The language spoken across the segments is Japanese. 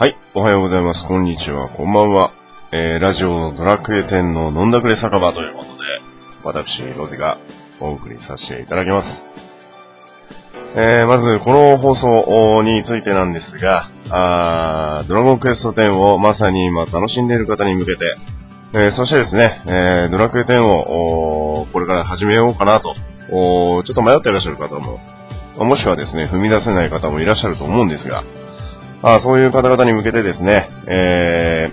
はい、おはようございます。こんにちは、こんばんは。えー、ラジオのドラクエ10の飲んだくれ酒場ということで、私、ロゼがお送りさせていただきます。えー、まず、この放送についてなんですが、あードラゴンクエスト10をまさに今楽しんでいる方に向けて、えー、そしてですね、えー、ドラクエ10をこれから始めようかなと、おちょっと迷っていらっしゃる方も、もしくはですね、踏み出せない方もいらっしゃると思うんですが、あそういう方々に向けてですね、え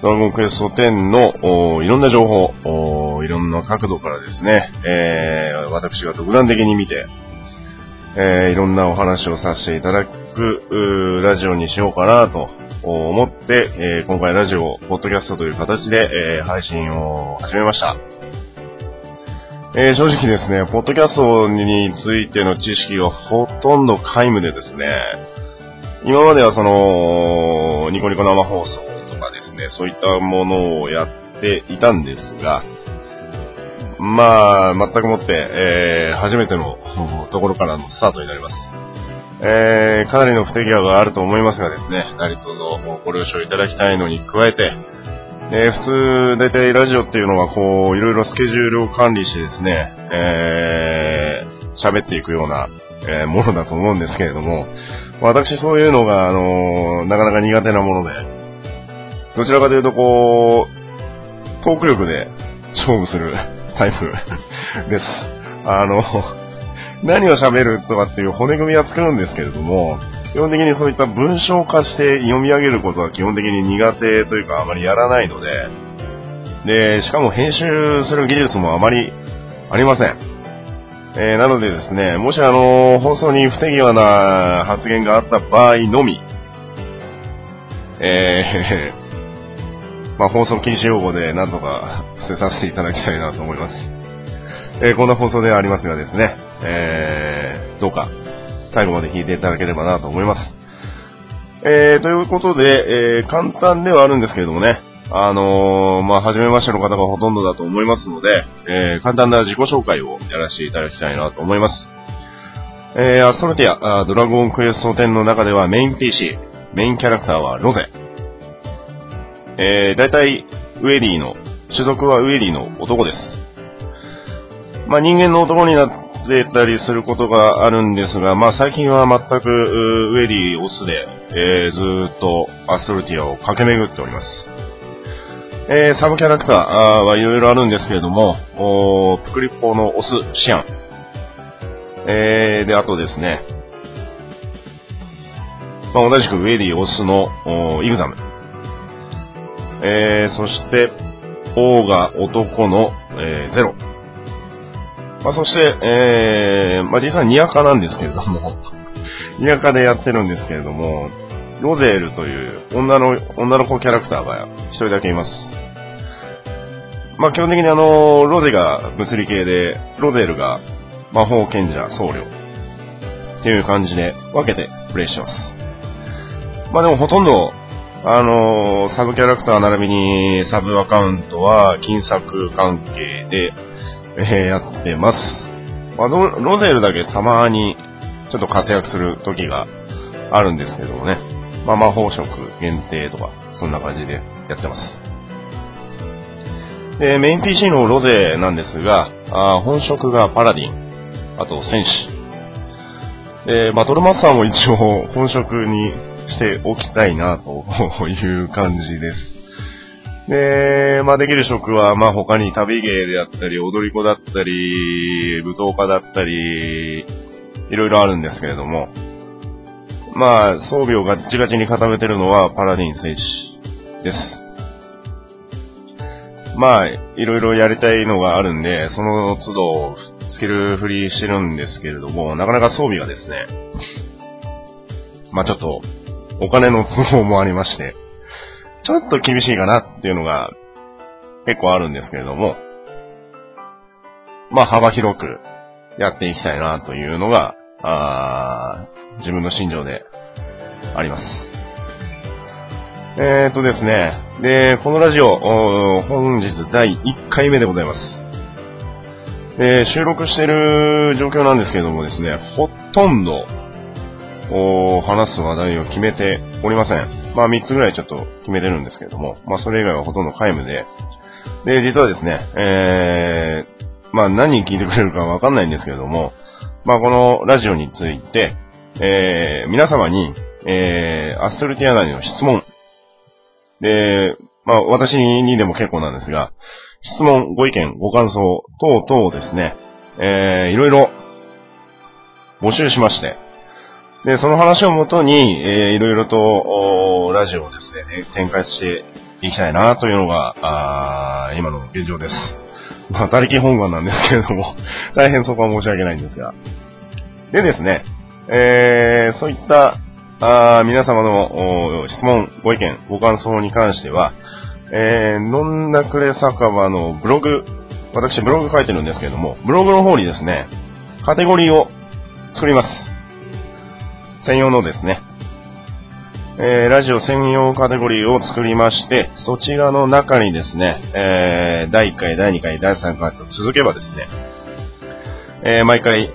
ー、ドラゴンクエスト10のいろんな情報いろんな角度からですね、えー、私が独断的に見て、えー、いろんなお話をさせていただくラジオにしようかなと思って、えー、今回ラジオ、ポッドキャストという形で、えー、配信を始めました。えー、正直ですね、ポッドキャストについての知識はほとんど皆無でですね、今まではその、ニコニコ生放送とかですね、そういったものをやっていたんですが、まあ、全くもって、えー、初めてのところからのスタートになります。えー、かなりの不手際があると思いますがですね、何卒ご了承いただきたいのに加えて、えー、普通、大体ラジオっていうのは、こう、いろいろスケジュールを管理してですね、えー、喋っていくような、えー、ものだと思うんですけれども、私そういうのが、あのー、なかなか苦手なもので、どちらかというと、こう、トーク力で 勝負する タイプ です。あの、何を喋るとかっていう骨組みは作るんですけれども、基本的にそういった文章化して読み上げることは基本的に苦手というかあまりやらないので、で、しかも編集する技術もあまりありません。えー、なのでですね、もしあの、放送に不手際な発言があった場合のみ、えー、まあ、放送禁止用語で何とか捨てさせていただきたいなと思います。えー、こんな放送ではありますがですね、えー、どうか最後まで聞いていただければなと思います。えー、ということで、えー、簡単ではあるんですけれどもね、あのー、まあ、初めましての方がほとんどだと思いますので、えー、簡単な自己紹介をやらせていただきたいなと思います。えー、アストロティア、ドラゴンクエスト10の中ではメイン PC、メインキャラクターはロゼ。えー、大体、ウェディの、種族はウェディの男です。まあ、人間の男になってたりすることがあるんですが、まあ最近は全くウェディオスで、えー、ずっとアストルティアを駆け巡っております。えー、サブキャラクターはいろいろあるんですけれども、おプクリッポのオス、シアン。えー、で、あとですね、まあ、同じくウェディオスのイグザム。えー、そして、オーガ男の、えー、ゼロ。まあ、そして、えー、まあ、実はニアカなんですけれども、ニアカでやってるんですけれども、ロゼールという女の、女の子キャラクターが一人だけいます。まあ、基本的にあの、ロゼが物理系で、ロゼールが魔法賢者僧侶っていう感じで分けてプレイしてます。まあでもほとんど、あのサブキャラクター並びにサブアカウントは金策関係で、えー、やってます。まあ、ロゼルだけたまにちょっと活躍する時があるんですけどもね。まあ、魔法色限定とか、そんな感じでやってます。で、メイン PC のロゼなんですが、あ本職がパラディン、あと戦士。で、バトルマスターも一応本職にしておきたいなという感じです。で、まあできる職は、まあ他に旅芸であったり、踊り子だったり、舞踏家だったり、いろいろあるんですけれども、まあ装備をガッチガチに固めてるのはパラディン戦士です。まあ、いろいろやりたいのがあるんで、その都度スキル振りしてるんですけれども、なかなか装備がですね、まあちょっと、お金の都合もありまして、ちょっと厳しいかなっていうのが結構あるんですけれども、まあ幅広くやっていきたいなというのが、あ自分の心情であります。えー、っとですね、で、このラジオ、本日第1回目でございます。で、収録してる状況なんですけれどもですね、ほとんど、話す話題を決めておりません。まあ3つぐらいちょっと決めてるんですけれども、まあそれ以外はほとんど皆無で、で、実はですね、えー、まあ何聞いてくれるかわかんないんですけれども、まあこのラジオについて、えー、皆様に、えー、アストルティアナにの質問、で、まあ私にでも結構なんですが、質問、ご意見、ご感想、等々ですね、えー、いろいろ募集しまして、で、その話をもとに、えー、いろいろと、ラジオをですね、展開していきたいなというのが、あ今の現状です。まあ、他力本願なんですけれども、大変そこは申し訳ないんですが。でですね、えー、そういった、あ皆様の質問、ご意見、ご感想に関しては、えー、のんなくれ酒場のブログ、私ブログ書いてるんですけれども、ブログの方にですね、カテゴリーを作ります。専用のですね、えー、ラジオ専用カテゴリーを作りまして、そちらの中にですね、えー、第1回、第2回、第3回と続けばですね、えー、毎回、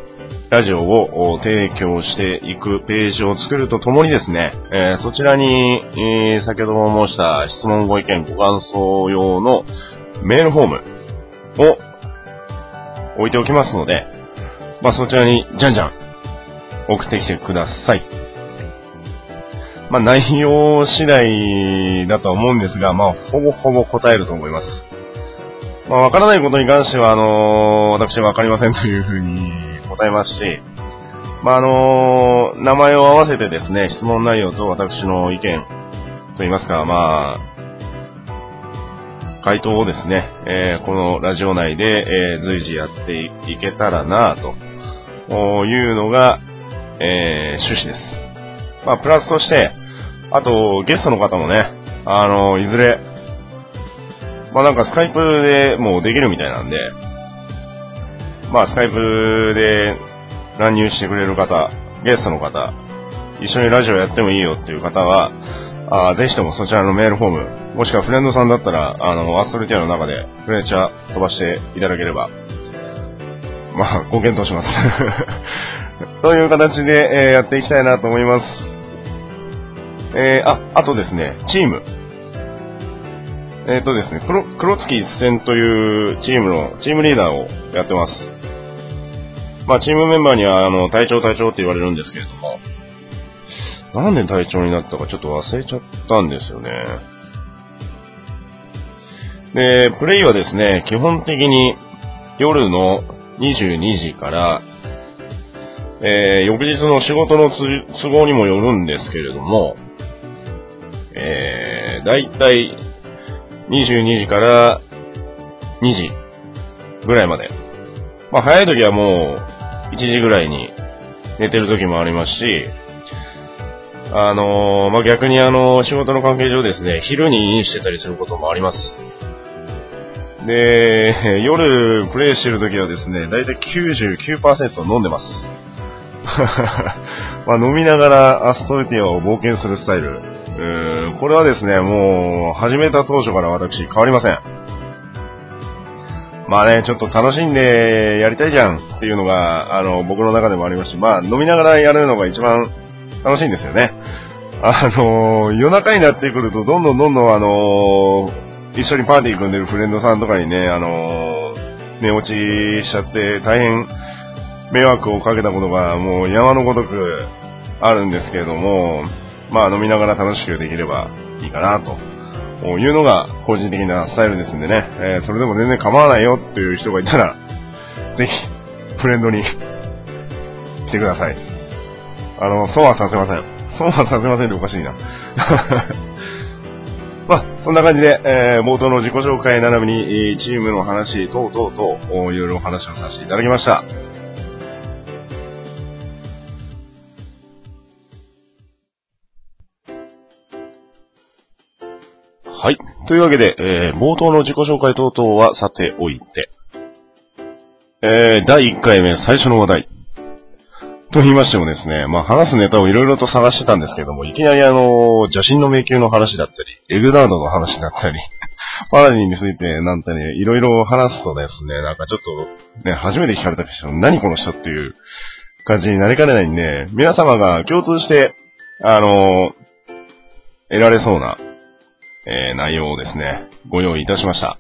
ラジオを提供していくページを作るとともにですね、えー、そちらに、えー、先ほども申した質問ご意見ご感想用のメールフォームを置いておきますので、まあ、そちらにじゃんじゃん送ってきてください。まあ、内容次第だと思うんですが、まあ、ほぼほぼ答えると思います。まあ、わからないことに関しては、あのー、私はわかりませんというふうに答えますし、まあ、あのー、名前を合わせてですね、質問内容と私の意見といいますか、まあ、回答をですね、えー、このラジオ内で、えー、随時やっていけたらなというのが、えー、趣旨です。まあ、プラスとして、あと、ゲストの方もね、あの、いずれ、まあなんかスカイプでもうできるみたいなんで、まあスカイプで乱入してくれる方、ゲストの方、一緒にラジオやってもいいよっていう方は、あぜひともそちらのメールフォーム、もしくはフレンドさんだったら、あの、アストルティアの中でフレーチャー飛ばしていただければ、まあ、ご検討します。という形で、えー、やっていきたいなと思います。えー、あ、あとですね、チーム。えっ、ー、とですね、黒、黒月一戦というチームの、チームリーダーをやってます。まあ、チームメンバーには、あの、隊長隊長って言われるんですけれども、なんで隊長になったかちょっと忘れちゃったんですよね。で、プレイはですね、基本的に夜の22時から、えー、翌日の仕事の都合にもよるんですけれども、えー、だいたい22時から2時ぐらいまで。まあ早い時はもう1時ぐらいに寝てる時もありますし、あのー、まあ逆にあの、仕事の関係上ですね、昼にインしてたりすることもあります。で、夜プレイしてる時はですね、だいたい99%飲んでます。まあ飲みながらアストルティアを冒険するスタイル。うこれはですね、もう始めた当初から私変わりません。まあね、ちょっと楽しんでやりたいじゃんっていうのが、あの、僕の中でもありますし、まあ飲みながらやるのが一番楽しいんですよね。あの、夜中になってくると、どんどんどんどんあの、一緒にパーティー組んでるフレンドさんとかにね、あの、寝落ちしちゃって大変迷惑をかけたことがもう山のごとくあるんですけれども、まあ飲みながら楽しくできればいいかなと。いうのが個人的なスタイルですんでね、えー、それでも全然構わないよっていう人がいたら、ぜひ、フレンドに 来てください。あの、そうはさせません。そうはさせませんっておかしいな。まあ、そんな感じで、えー、冒頭の自己紹介並びに、チームの話、等々と、いろいろお話をさせていただきました。はい。というわけで、えー、冒頭の自己紹介等々はさておいて、えー、第1回目最初の話題。と言いましてもですね、まあ話すネタをいろいろと探してたんですけども、いきなりあの、邪神の迷宮の話だったり、エグダードの話だったり、パラディについてなんてね、いろいろ話すとですね、なんかちょっとね、初めて聞かれた人、何この人っていう感じになりかねないんで、皆様が共通して、あの、得られそうな、えー、内容をですね、ご用意いたしました。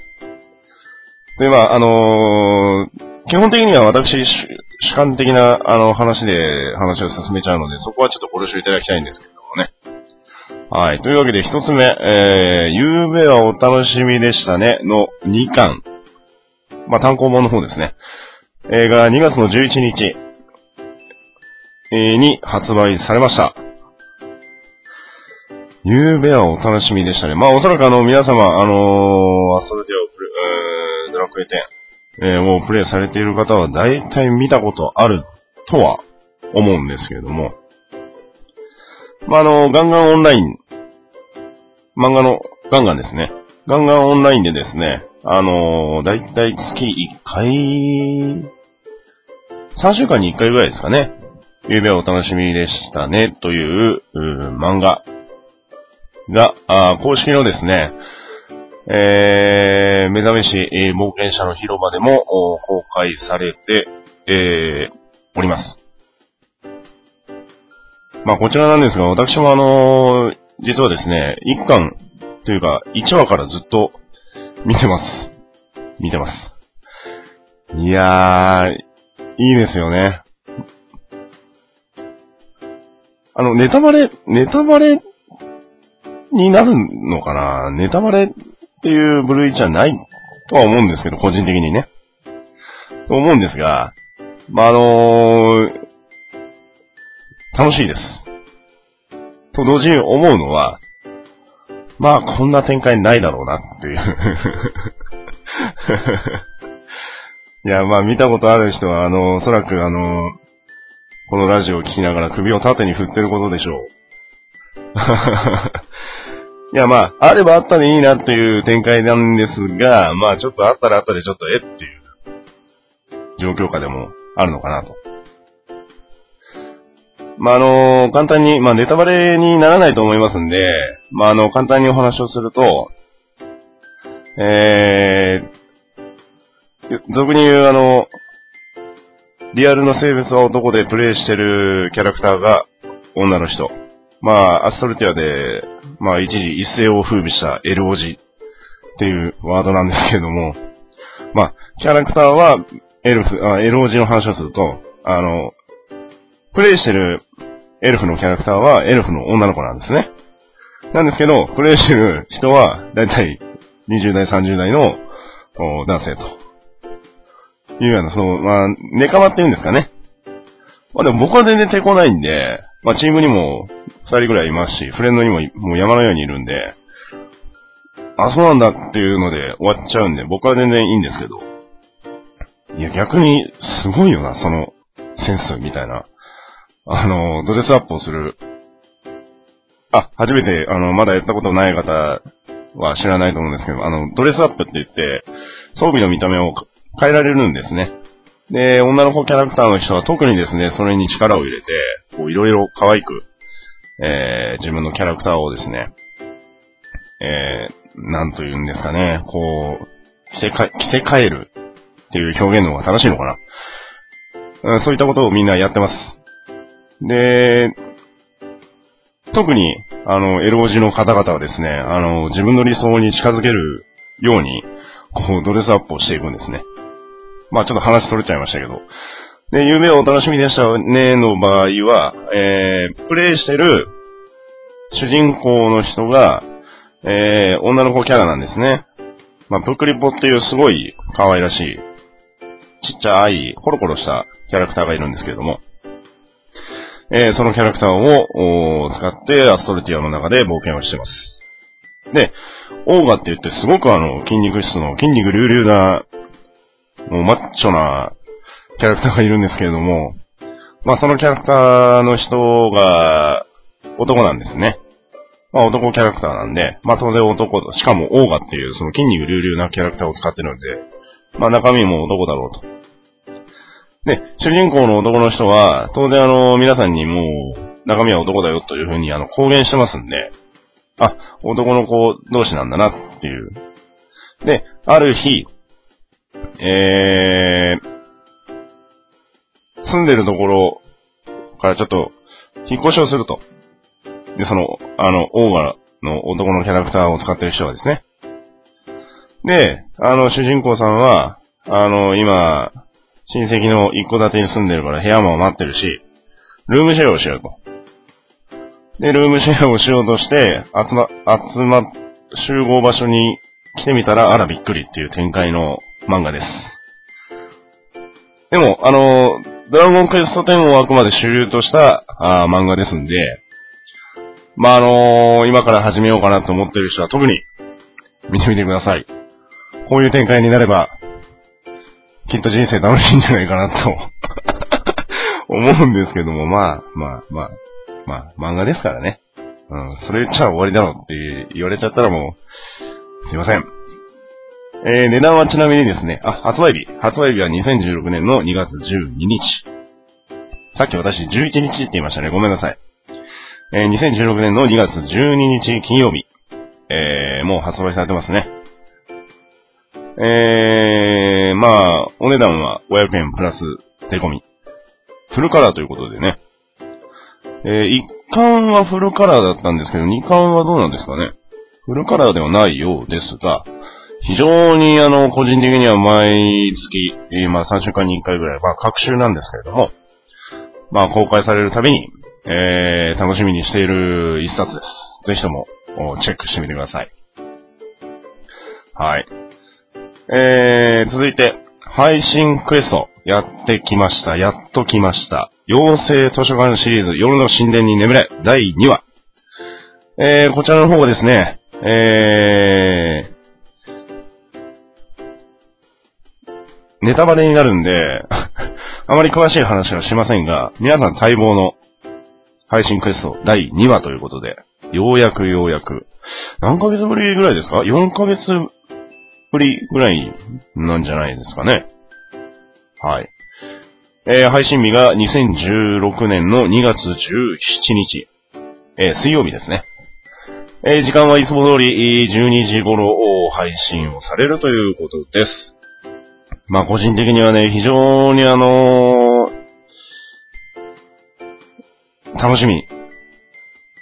で、まあ、あのー、基本的には私、主観的な、あの、話で話を進めちゃうので、そこはちょっとご了承いただきたいんですけどもね。はい。というわけで、一つ目、えー、ゆうべはお楽しみでしたね、の2巻。まあ、単行本の方ですね。映画2月の11日、えー、に発売されました。ゆうべはお楽しみでしたね。まあ、おそらくあの、皆様、あのー、アストルティアをプレ、えー、ドラクエ10、えー、をプレイされている方は大体見たことあるとは思うんですけれども。まあ、あの、ガンガンオンライン、漫画のガンガンですね。ガンガンオンラインでですね、あのー、だいたい月1回、3週間に1回ぐらいですかね。ゆうべはお楽しみでしたね、という、う漫画が、あ公式のですね、えー、目覚めし、えー、冒険者の広場でも公開されて、えー、おります。まあ、こちらなんですが、私もあのー、実はですね、一巻というか、一話からずっと見てます。見てます。いやー、いいですよね。あの、ネタバレ、ネタバレになるのかな？ネタバレっていう部類じゃないとは思うんですけど、個人的にね。と思うんですが、まあ、あのー、楽しいです。と同時に思うのは、まあ、こんな展開ないだろうなっていう いや、まあ、見たことある人は、あの、おそらくあの、このラジオを聞きながら首を縦に振ってることでしょう。いや、まあ、あればあったでいいなっていう展開なんですが、まあ、ちょっとあったらあったでちょっとえっていう状況下でもあるのかなと。まあ、あの、簡単に、まあ、ネタバレにならないと思いますんで、まあ、あの、簡単にお話をすると、えー、俗に言うあの、リアルの性別は男でプレイしてるキャラクターが女の人。まあ、アストルティアで、まあ一時一世を風靡したエルオジっていうワードなんですけれども、まあ、キャラクターはエルフ、あエルオジの話をすると、あの、プレイしてるエルフのキャラクターはエルフの女の子なんですね。なんですけど、プレイしてる人は、だいたい20代、30代の男性と。いうような、その、まあ、ネカマって言うんですかね。まあでも僕は全然抵抗ないんで、まあチームにも二人ぐらいいますし、フレンドにももう山のようにいるんで、あ、そうなんだっていうので終わっちゃうんで、僕は全然いいんですけど。いや、逆に、すごいよな、その、センスみたいな。あの、ドレスアップをする。あ、初めて、あの、まだやったことない方は知らないと思うんですけど、あの、ドレスアップって言って、装備の見た目を変えられるんですね。で、女の子キャラクターの人は特にですね、それに力を入れて、こう、いろいろ可愛く、えー、自分のキャラクターをですね、えー、なんと言うんですかね、こう、着せか、着せ替えるっていう表現の方が正しいのかな。うん、そういったことをみんなやってます。で、特に、あの、エロージの方々はですね、あの、自分の理想に近づけるように、こう、ドレスアップをしていくんですね。まあちょっと話取れちゃいましたけど。で、夢をお楽しみでしたねの場合は、えー、プレイしてる主人公の人が、えー、女の子キャラなんですね。まあ、プクリポっていうすごい可愛らしい、ちっちゃい、コロコロしたキャラクターがいるんですけれども、えー、そのキャラクターを使ってアストルティアの中で冒険をしてます。で、オーガって言ってすごくあの、筋肉質の筋肉隆々な、もうマッチョなキャラクターがいるんですけれども、まあそのキャラクターの人が男なんですね。まあ男キャラクターなんで、まあ当然男と、しかもオーガっていうその筋肉隆々なキャラクターを使ってるので、まあ中身も男だろうと。で、主人公の男の人は、当然あの、皆さんにもう、中身は男だよというふうにあの、公言してますんで、あ、男の子同士なんだなっていう。で、ある日、えー、住んでるところからちょっと、引っ越しをすると。で、その、あの、オーガの男のキャラクターを使ってる人はですね。で、あの、主人公さんは、あの、今、親戚の一戸建てに住んでるから部屋も待ってるし、ルームシェアをしようと。で、ルームシェアをしようとして、集ま、集ま、集合場所に来てみたら、あらびっくりっていう展開の漫画です。でも、あの、ドラゴンクエスト10をあくまで主流としたあ漫画ですんで、まあ、あのー、今から始めようかなと思ってる人は特に見てみてください。こういう展開になれば、きっと人生楽しいんじゃないかなと 思うんですけども、まあ、まあ、まあ、まあ、漫画ですからね。うん、それ言っちゃ終わりだろって言われちゃったらもう、すいません。えー、値段はちなみにですね、あ、発売日。発売日は2016年の2月12日。さっき私11日って言いましたね。ごめんなさい。えー、2016年の2月12日金曜日。えー、もう発売されてますね。えー、まあ、お値段は500円プラス税込み。フルカラーということでね。えー、1巻はフルカラーだったんですけど、2巻はどうなんですかね。フルカラーではないようですが、非常にあの、個人的には毎月、えー、まあ3週間に1回ぐらい、まあ各週なんですけれども、まあ公開されるたびに、えー、楽しみにしている一冊です。ぜひとも、チェックしてみてください。はい。えー、続いて、配信クエスト、やってきました。やっと来ました。妖精図書館シリーズ、夜の神殿に眠れ、第2話。えー、こちらの方がですね、えネタバレになるんで あまり詳しい話はしませんが、皆さん待望の配信クエスト第2話ということで、ようやくようやく、何ヶ月ぶりぐらいですか ?4 ヶ月ぶりぐらいなんじゃないですかね。はい。えー、配信日が2016年の2月17日、えー、水曜日ですね。えー、時間はいつも通り12時頃配信をされるということです。まあ個人的にはね、非常にあのー、楽しみ。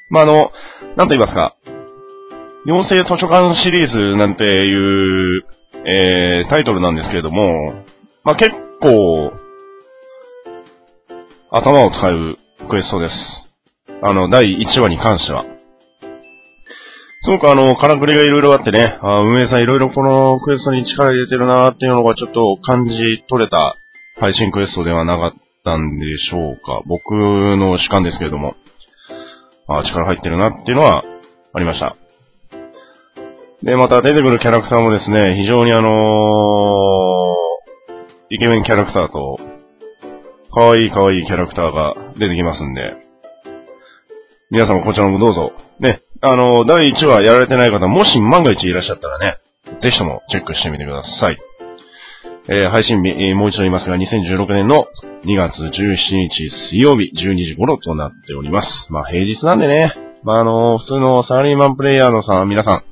まああの、なんと言いますか、妖精図書館シリーズなんていう、えー、タイトルなんですけれども、まあ、結構、頭を使うクエストです。あの、第1話に関しては。すごくあの、からくりがいろいろあってね、あ運営さんいろいろこのクエストに力入れてるなーっていうのがちょっと感じ取れた配信クエストではなかったんでしょうか。僕の主観ですけれども、あ力入ってるなっていうのはありました。で、また出てくるキャラクターもですね、非常にあのー、イケメンキャラクターと、可愛い可愛いキャラクターが出てきますんで、皆様こちらもどうぞ、ね、あの、第1話やられてない方、もし万が一いらっしゃったらね、ぜひともチェックしてみてください。えー、配信日、えー、もう一度言いますが、2016年の2月17日水曜日12時頃となっております。まあ平日なんでね、まああのー、普通のサラリーマンプレイヤーのさ、皆さ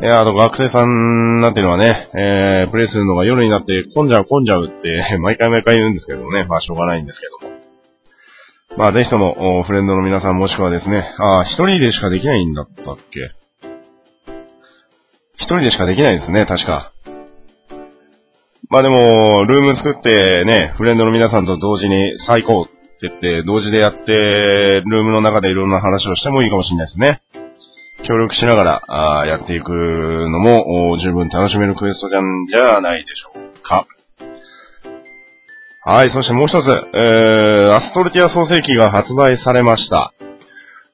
ん、いや、あと学生さんなんていうのはね、えー、プレイするのが夜になって混んじゃう混んじゃうって、毎回毎回言うんですけどね、まあしょうがないんですけど。まあぜひとも、フレンドの皆さんもしくはですね、ああ、一人でしかできないんだったっけ？一人でしかできないですね、確か。まあでも、ルーム作ってね、フレンドの皆さんと同時に最高って言って、同時でやって、ルームの中でいろんな話をしてもいいかもしれないですね。協力しながらあやっていくのも十分楽しめるクエストなんじゃないでしょうか。はい、そしてもう一つ、えー、アストルティア創世記が発売されました。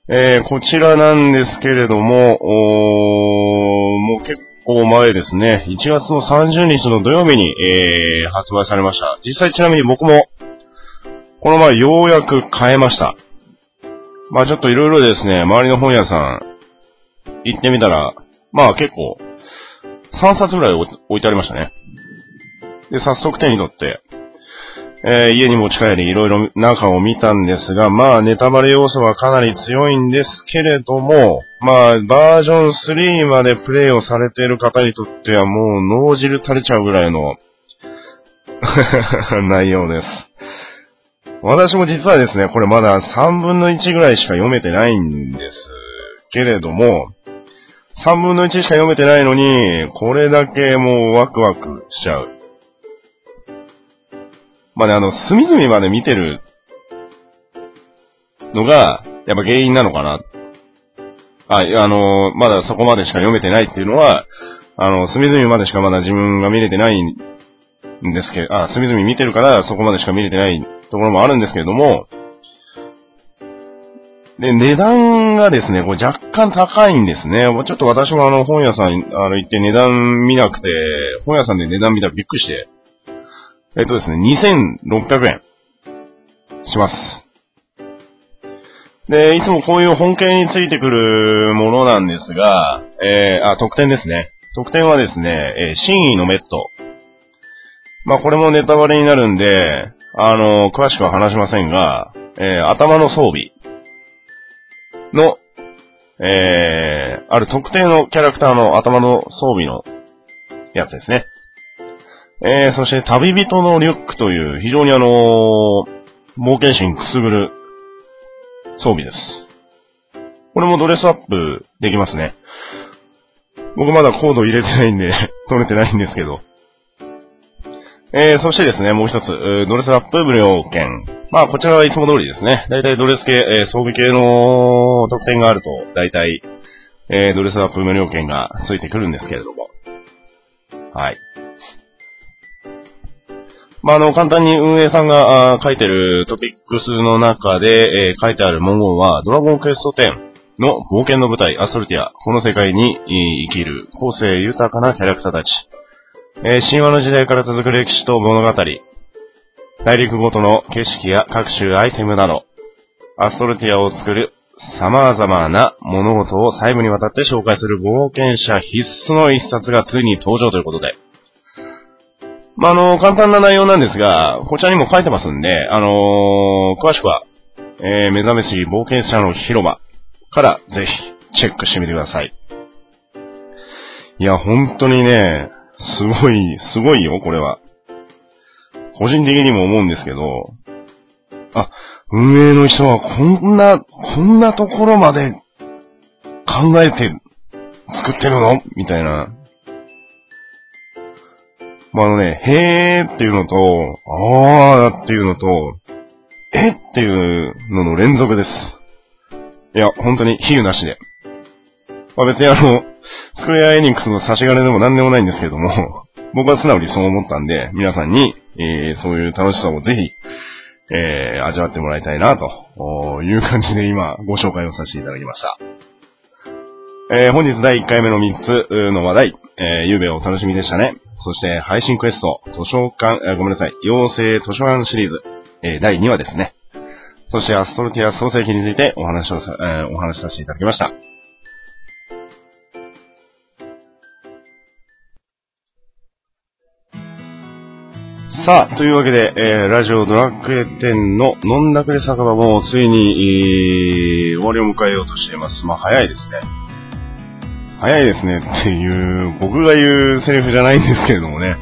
えー、こちらなんですけれども、もう結構前ですね、1月の30日の土曜日に、えー、発売されました。実際ちなみに僕も、この前ようやく買えました。まあちょっといろいろですね、周りの本屋さん、行ってみたら、まあ結構、3冊ぐらい置いてありましたね。で、早速手に取って、えー、家に持ち帰りいろいろ中を見たんですが、まあネタバレ要素はかなり強いんですけれども、まあバージョン3までプレイをされている方にとってはもう脳汁垂れちゃうぐらいの 内容です。私も実はですね、これまだ3分の1ぐらいしか読めてないんですけれども、3分の1しか読めてないのに、これだけもうワクワクしちゃう。まあね、あの、隅々まで見てるのが、やっぱ原因なのかな。あ、あの、まだそこまでしか読めてないっていうのは、あの、隅々までしかまだ自分が見れてないんですけど、あ、隅々見てるからそこまでしか見れてないところもあるんですけれども、で、値段がですね、これ若干高いんですね。ちょっと私もあの本屋さん、あの行って値段見なくて、本屋さんで値段見たらびっくりして、えっとですね、2600円します。で、いつもこういう本系についてくるものなんですが、えー、あ、特典ですね。特典はですね、えー、真意のメット。まあ、これもネタバレになるんで、あの、詳しくは話しませんが、えー、頭の装備の、えー、ある特定のキャラクターの頭の装備のやつですね。えー、そして旅人のリュックという非常にあのー、冒険心くすぐる装備です。これもドレスアップできますね。僕まだコード入れてないんで 取れてないんですけど。えー、そしてですね、もう一つ、ドレスアップ無料券。まあ、こちらはいつも通りですね。だいたいドレス系、えー、装備系の特典があると、だいたい、えー、ドレスアップ無料券がついてくるんですけれども。はい。まあ、あの、簡単に運営さんが書いてるトピックスの中で、えー、書いてある文言は、ドラゴンクエスト10の冒険の舞台、アストルティア、この世界に生きる、個性豊かなキャラクターたち、えー、神話の時代から続く歴史と物語、大陸ごとの景色や各種アイテムなど、アストルティアを作る様々な物事を細部にわたって紹介する冒険者必須の一冊がついに登場ということで。まあ、あの、簡単な内容なんですが、こちらにも書いてますんで、あのー、詳しくは、えー、目覚めし冒険者の広場からぜひチェックしてみてください。いや、本当にね、すごい、すごいよ、これは。個人的にも思うんですけど、あ、運営の人はこんな、こんなところまで考えて作ってるの？みたいな。まあ、あのね、へーっていうのと、あーっていうのと、えっていうのの連続です。いや、本当に比喩なしで。まあ別にあの、スクエアエニックスの差し金でも何でもないんですけども、僕は素直にそう思ったんで、皆さんに、えー、そういう楽しさをぜひ、えー、味わってもらいたいな、という感じで今、ご紹介をさせていただきました。えー、本日第1回目の3つの話題、えー、ゆうべお楽しみでしたね。そして配信クエスト、図書館、えー、ごめんなさい、妖精図書館シリーズ、えー、第2話ですね。そしてアストロティア創世記についてお話をさ、えー、お話しさせていただきました。さあ、というわけで、えー、ラジオドラッグエ店の飲んだくれ酒場もついに、えー、終わりを迎えようとしています。まあ、早いですね。早いですねっていう、僕が言うセリフじゃないんですけれどもね。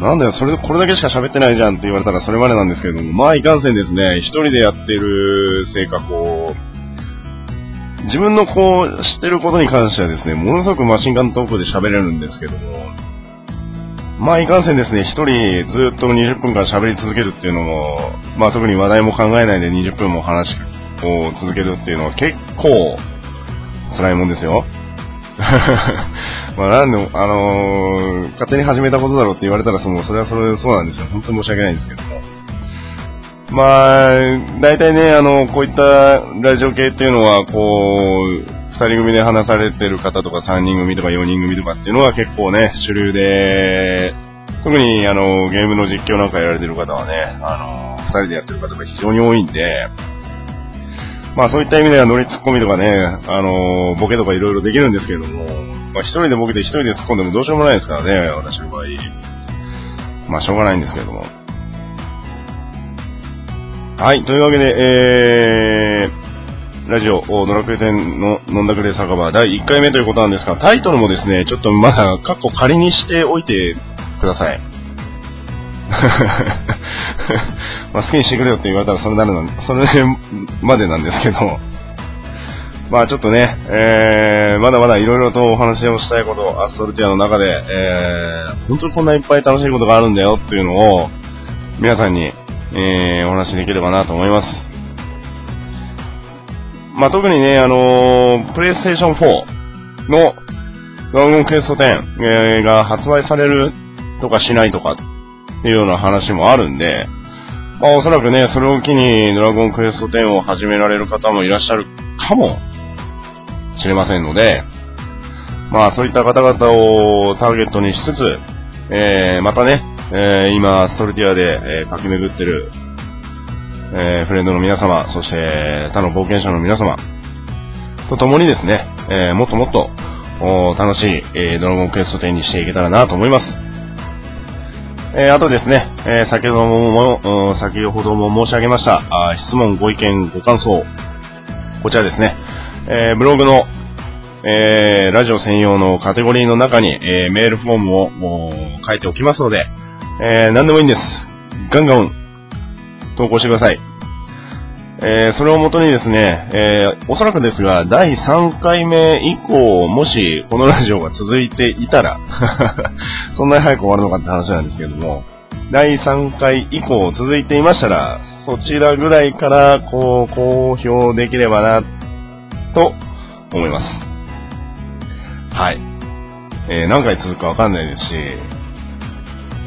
なんだよ、それでこれだけしか喋ってないじゃんって言われたらそれまでなんですけれども、まあいかんせんですね、一人でやってるせいかこう、自分のこう、知ってることに関してはですね、ものすごくマシンガントークで喋れるんですけども、まあ、いかんせんですね、一人ずっと20分間喋り続けるっていうのも、まあ、特に話題も考えないで20分も話を続けるっていうのは結構辛いもんですよ。まあ、なんで、あのー、勝手に始めたことだろうって言われたら、その、それはそれそうなんですよ。本当に申し訳ないんですけども。まあ、大体ね、あの、こういったラジオ系っていうのは、こう、二人組で話されてる方とか三人組とか四人組とかっていうのは結構ね、主流で、特にあの、ゲームの実況なんかやられてる方はね、あの、二人でやってる方が非常に多いんで、まあそういった意味ではノリツッコミとかね、あの、ボケとかいろいろできるんですけれども、まあ一人でボケて一人で突っ込んでもどうしようもないですからね、私の場合。まあしょうがないんですけれども。はい、というわけで、えー、ラジオ、ドラクエ10の飲んだくれ酒場第1回目ということなんですが、タイトルもですね、ちょっとまだ、カッコ仮にしておいてください。まあ好きにしてくれよって言われたらそれなるの、それまでなんですけど、まあちょっとね、えー、まだまだいろいろとお話をしたいこと、アストルティアの中で、えー、本当にこんないっぱい楽しいことがあるんだよっていうのを、皆さんに、えー、お話しできればなと思います。まあ特にね、あのー、プレイステーション4のドラゴンクエスト10、えー、が発売されるとかしないとかいうような話もあるんで、まあおそらくね、それを機にドラゴンクエスト10を始められる方もいらっしゃるかもしれませんので、まあそういった方々をターゲットにしつつ、えー、またね、えー、今、ストルティアで、えー、駆け巡ってる、えー、フレンドの皆様、そして他の冒険者の皆様と共にですね、えー、もっともっと楽しい、えー、ドラゴンクエスト10にしていけたらなと思います。えー、あとですね、えー、先ほども、先ほども申し上げました、あ質問、ご意見、ご感想、こちらですね、えー、ブログの、え、ラジオ専用のカテゴリーの中に、え、メールフォームを書いておきますので、え、何でもいいんです。ガンガン投稿してください。えー、それをもとにですね、えー、おそらくですが、第3回目以降、もしこのラジオが続いていたら そんなに早く終わるのかって話なんですけども、第3回以降続いていましたら、そちらぐらいから、こう、公表できればな、と思います。はい。えー、何回続くかわかんないですし、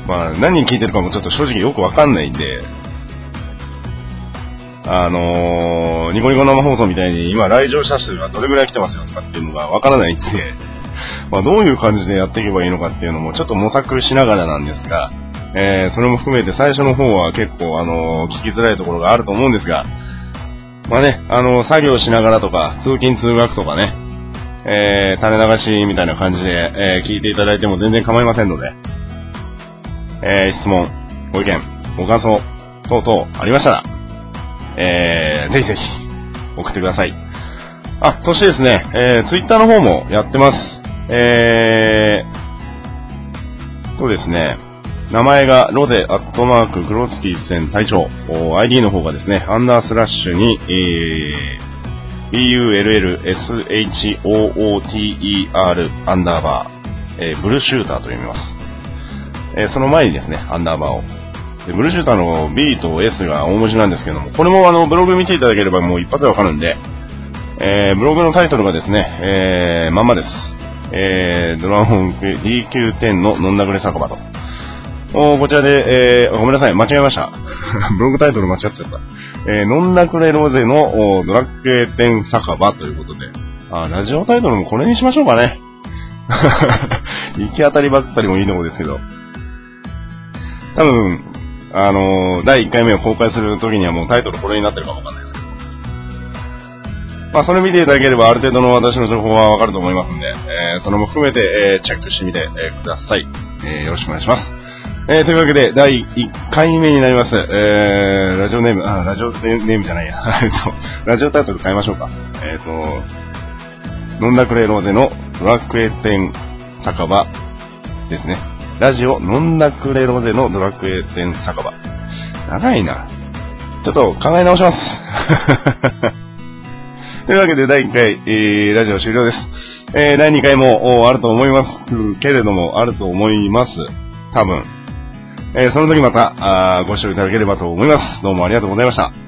まあ、何人聞いてるかもちょっと正直よくわかんないんで、あのー、ニコニコ生放送みたいに今来場者数がどれぐらい来てますよとかっていうのがわからないんで、まあどういう感じでやっていけばいいのかっていうのもちょっと模索しながらなんですが、えー、それも含めて最初の方は結構あのー、聞きづらいところがあると思うんですが、まあね、あのー、作業しながらとか、通勤通学とかね、えー、垂れ流しみたいな感じで、えー、聞いていただいても全然構いませんので、えー、質問、ご意見、ご感想、等々ありましたら、えー、ぜひぜひ、送ってください。あ、そしてですね、えー、ツイッターの方もやってます。えー、とですね、名前がロゼアットマークグロツキー戦隊長。ID の方がですね、アンダースラッシュに、えー、bullshooter アンダーバー、えー、ブルーシューターと読みます。えー、その前にですね、アンダーバーをで、ブルシューターの B と S が大文字なんですけども、これもあの、ブログ見ていただければもう一発でわかるんで、えー、ブログのタイトルがですね、えー、まんまです。えー、ドラゴン DQ10 の飲んだくれ酒場と。おこちらで、えー、ごめんなさい、間違えました。ブログタイトル間違っちゃった。えー、飲んだくれロゼのドラッグ10酒場ということで、あ、ラジオタイトルもこれにしましょうかね。行き当たりばったりもいいとこですけど。多分、あの、第1回目を公開するときにはもうタイトルこれになってるかもわかんないですけど。まあ、それ見ていただければある程度の私の情報はわかると思いますんで、えー、それも含めて、えー、チェックしてみて、えー、ください。えー、よろしくお願いします。えー、というわけで、第1回目になります。えー、ラジオネーム、あ、ラジオネームじゃないや。えっと、ラジオタイトル変えましょうか。えっ、と、飲んだくれローゼのドラクエ店酒場ですね。ラジオ、飲んだくれろでのドラクエ店酒場。長いな。ちょっと考え直します。というわけで、第1回、えー、ラジオ終了です。えー、第2回もあると思いますけれども、あると思います。多分。えー、その時また、あご視聴いただければと思います。どうもありがとうございました。